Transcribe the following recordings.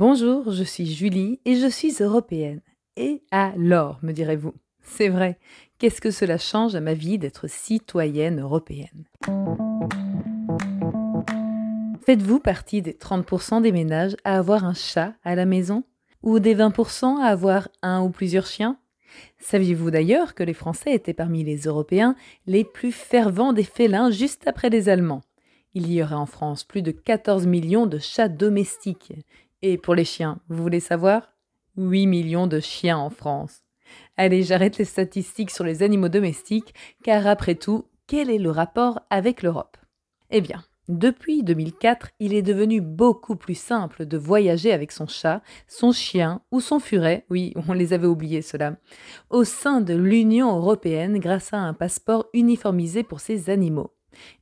Bonjour, je suis Julie et je suis européenne. Et alors, me direz-vous? C'est vrai, qu'est-ce que cela change à ma vie d'être citoyenne européenne? Faites-vous partie des 30% des ménages à avoir un chat à la maison? Ou des 20% à avoir un ou plusieurs chiens? Saviez-vous d'ailleurs que les Français étaient parmi les Européens les plus fervents des félins juste après les Allemands? Il y aurait en France plus de 14 millions de chats domestiques. Et pour les chiens, vous voulez savoir? 8 millions de chiens en France. Allez, j'arrête les statistiques sur les animaux domestiques, car après tout, quel est le rapport avec l'Europe? Eh bien, depuis 2004, il est devenu beaucoup plus simple de voyager avec son chat, son chien ou son furet, oui, on les avait oubliés cela, au sein de l'Union européenne grâce à un passeport uniformisé pour ces animaux.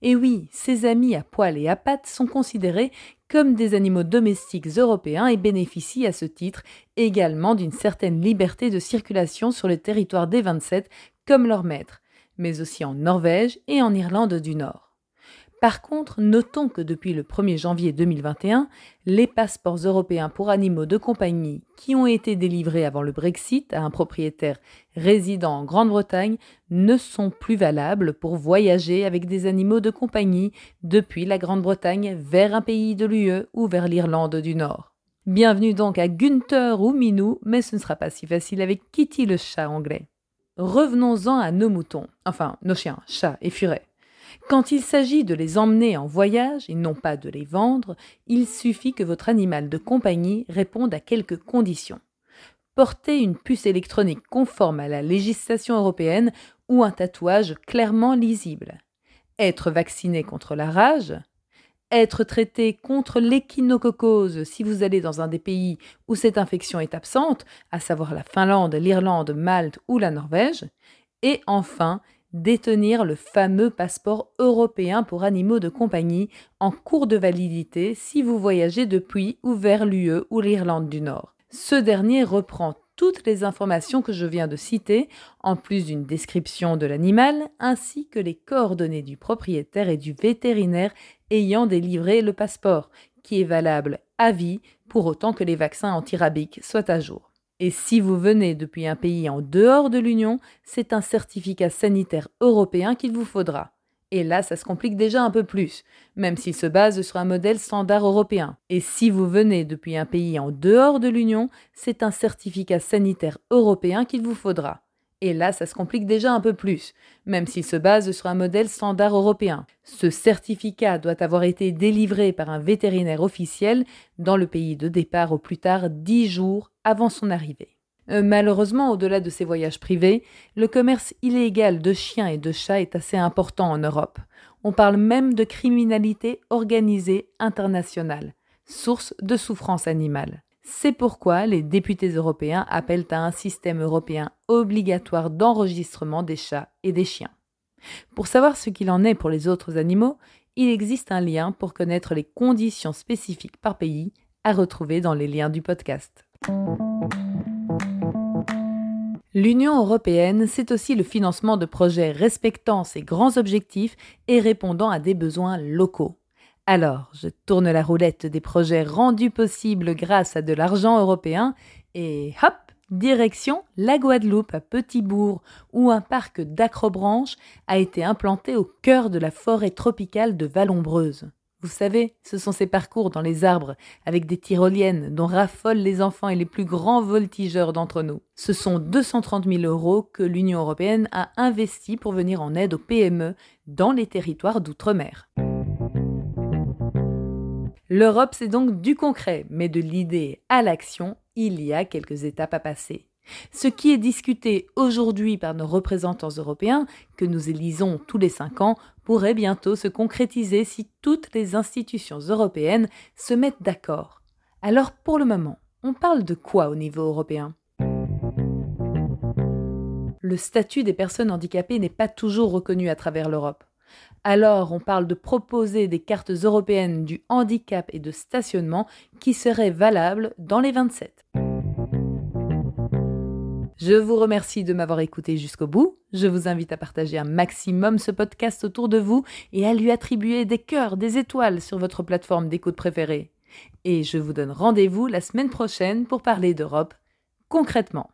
Et oui, ces amis à poils et à pattes sont considérés comme des animaux domestiques européens et bénéficient à ce titre également d'une certaine liberté de circulation sur le territoire des 27 comme leur maître, mais aussi en Norvège et en Irlande du Nord. Par contre, notons que depuis le 1er janvier 2021, les passeports européens pour animaux de compagnie qui ont été délivrés avant le Brexit à un propriétaire résidant en Grande-Bretagne ne sont plus valables pour voyager avec des animaux de compagnie depuis la Grande-Bretagne vers un pays de l'UE ou vers l'Irlande du Nord. Bienvenue donc à Gunther ou Minou, mais ce ne sera pas si facile avec Kitty le chat anglais. Revenons-en à nos moutons, enfin nos chiens, chats et furets. Quand il s'agit de les emmener en voyage et non pas de les vendre, il suffit que votre animal de compagnie réponde à quelques conditions. Porter une puce électronique conforme à la législation européenne ou un tatouage clairement lisible. Être vacciné contre la rage. Être traité contre l'échinococose si vous allez dans un des pays où cette infection est absente, à savoir la Finlande, l'Irlande, Malte ou la Norvège. Et enfin, détenir le fameux passeport européen pour animaux de compagnie en cours de validité si vous voyagez depuis ou vers l'UE ou l'Irlande du Nord. Ce dernier reprend toutes les informations que je viens de citer, en plus d'une description de l'animal, ainsi que les coordonnées du propriétaire et du vétérinaire ayant délivré le passeport, qui est valable à vie pour autant que les vaccins antirabiques soient à jour. Et si vous venez depuis un pays en dehors de l'Union, c'est un certificat sanitaire européen qu'il vous faudra. Et là, ça se complique déjà un peu plus, même s'il se base sur un modèle standard européen. Et si vous venez depuis un pays en dehors de l'Union, c'est un certificat sanitaire européen qu'il vous faudra. Et là, ça se complique déjà un peu plus, même s'il se base sur un modèle standard européen. Ce certificat doit avoir été délivré par un vétérinaire officiel dans le pays de départ au plus tard 10 jours avant son arrivée. Euh, malheureusement, au-delà de ces voyages privés, le commerce illégal de chiens et de chats est assez important en Europe. On parle même de criminalité organisée internationale, source de souffrance animale. C'est pourquoi les députés européens appellent à un système européen obligatoire d'enregistrement des chats et des chiens. Pour savoir ce qu'il en est pour les autres animaux, il existe un lien pour connaître les conditions spécifiques par pays à retrouver dans les liens du podcast. L'Union européenne, c'est aussi le financement de projets respectant ses grands objectifs et répondant à des besoins locaux. Alors, je tourne la roulette des projets rendus possibles grâce à de l'argent européen et hop, direction la Guadeloupe à Petit-Bourg, où un parc d'acrobranches a été implanté au cœur de la forêt tropicale de Vallombreuse. Vous savez, ce sont ces parcours dans les arbres, avec des tyroliennes dont raffolent les enfants et les plus grands voltigeurs d'entre nous. Ce sont 230 000 euros que l'Union européenne a investis pour venir en aide aux PME dans les territoires d'outre-mer. L'Europe, c'est donc du concret, mais de l'idée à l'action, il y a quelques étapes à passer. Ce qui est discuté aujourd'hui par nos représentants européens, que nous élisons tous les cinq ans, pourrait bientôt se concrétiser si toutes les institutions européennes se mettent d'accord. Alors pour le moment, on parle de quoi au niveau européen? Le statut des personnes handicapées n'est pas toujours reconnu à travers l'Europe. Alors on parle de proposer des cartes européennes du handicap et de stationnement qui seraient valables dans les 27. Je vous remercie de m'avoir écouté jusqu'au bout. Je vous invite à partager un maximum ce podcast autour de vous et à lui attribuer des cœurs, des étoiles sur votre plateforme d'écoute préférée. Et je vous donne rendez-vous la semaine prochaine pour parler d'Europe concrètement.